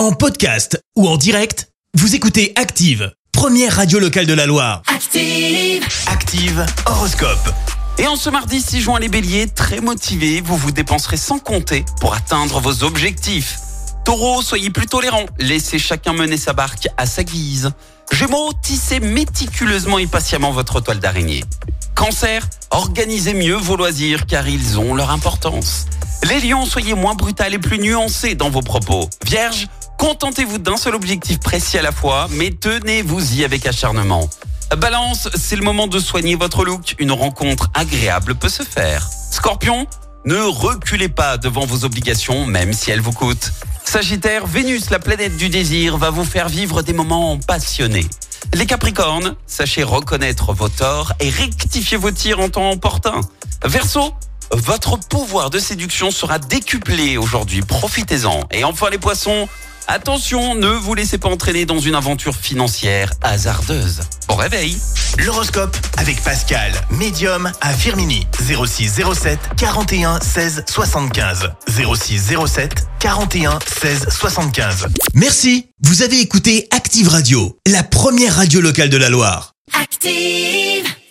En podcast ou en direct, vous écoutez Active, première radio locale de la Loire. Active. Active Horoscope. Et en ce mardi 6 juin, les béliers, très motivés, vous vous dépenserez sans compter pour atteindre vos objectifs. Taureau, soyez plus tolérants, laissez chacun mener sa barque à sa guise. Gémeaux, tissez méticuleusement et patiemment votre toile d'araignée. Cancer, organisez mieux vos loisirs car ils ont leur importance. Les lions, soyez moins brutal et plus nuancés dans vos propos. Vierge, contentez-vous d'un seul objectif précis à la fois, mais tenez-vous-y avec acharnement. Balance, c'est le moment de soigner votre look. Une rencontre agréable peut se faire. Scorpion, ne reculez pas devant vos obligations, même si elles vous coûtent. Sagittaire, Vénus, la planète du désir, va vous faire vivre des moments passionnés. Les Capricornes, sachez reconnaître vos torts et rectifier vos tirs en temps opportun. Verseau, votre pouvoir de séduction sera décuplé aujourd'hui, profitez-en. Et enfin les Poissons, attention, ne vous laissez pas entraîner dans une aventure financière hasardeuse. Bon réveil L'horoscope avec Pascal, médium à Firmini. 06 07 41 16 75. 06 07 41 16 75. Merci. Vous avez écouté Active Radio, la première radio locale de la Loire. Active.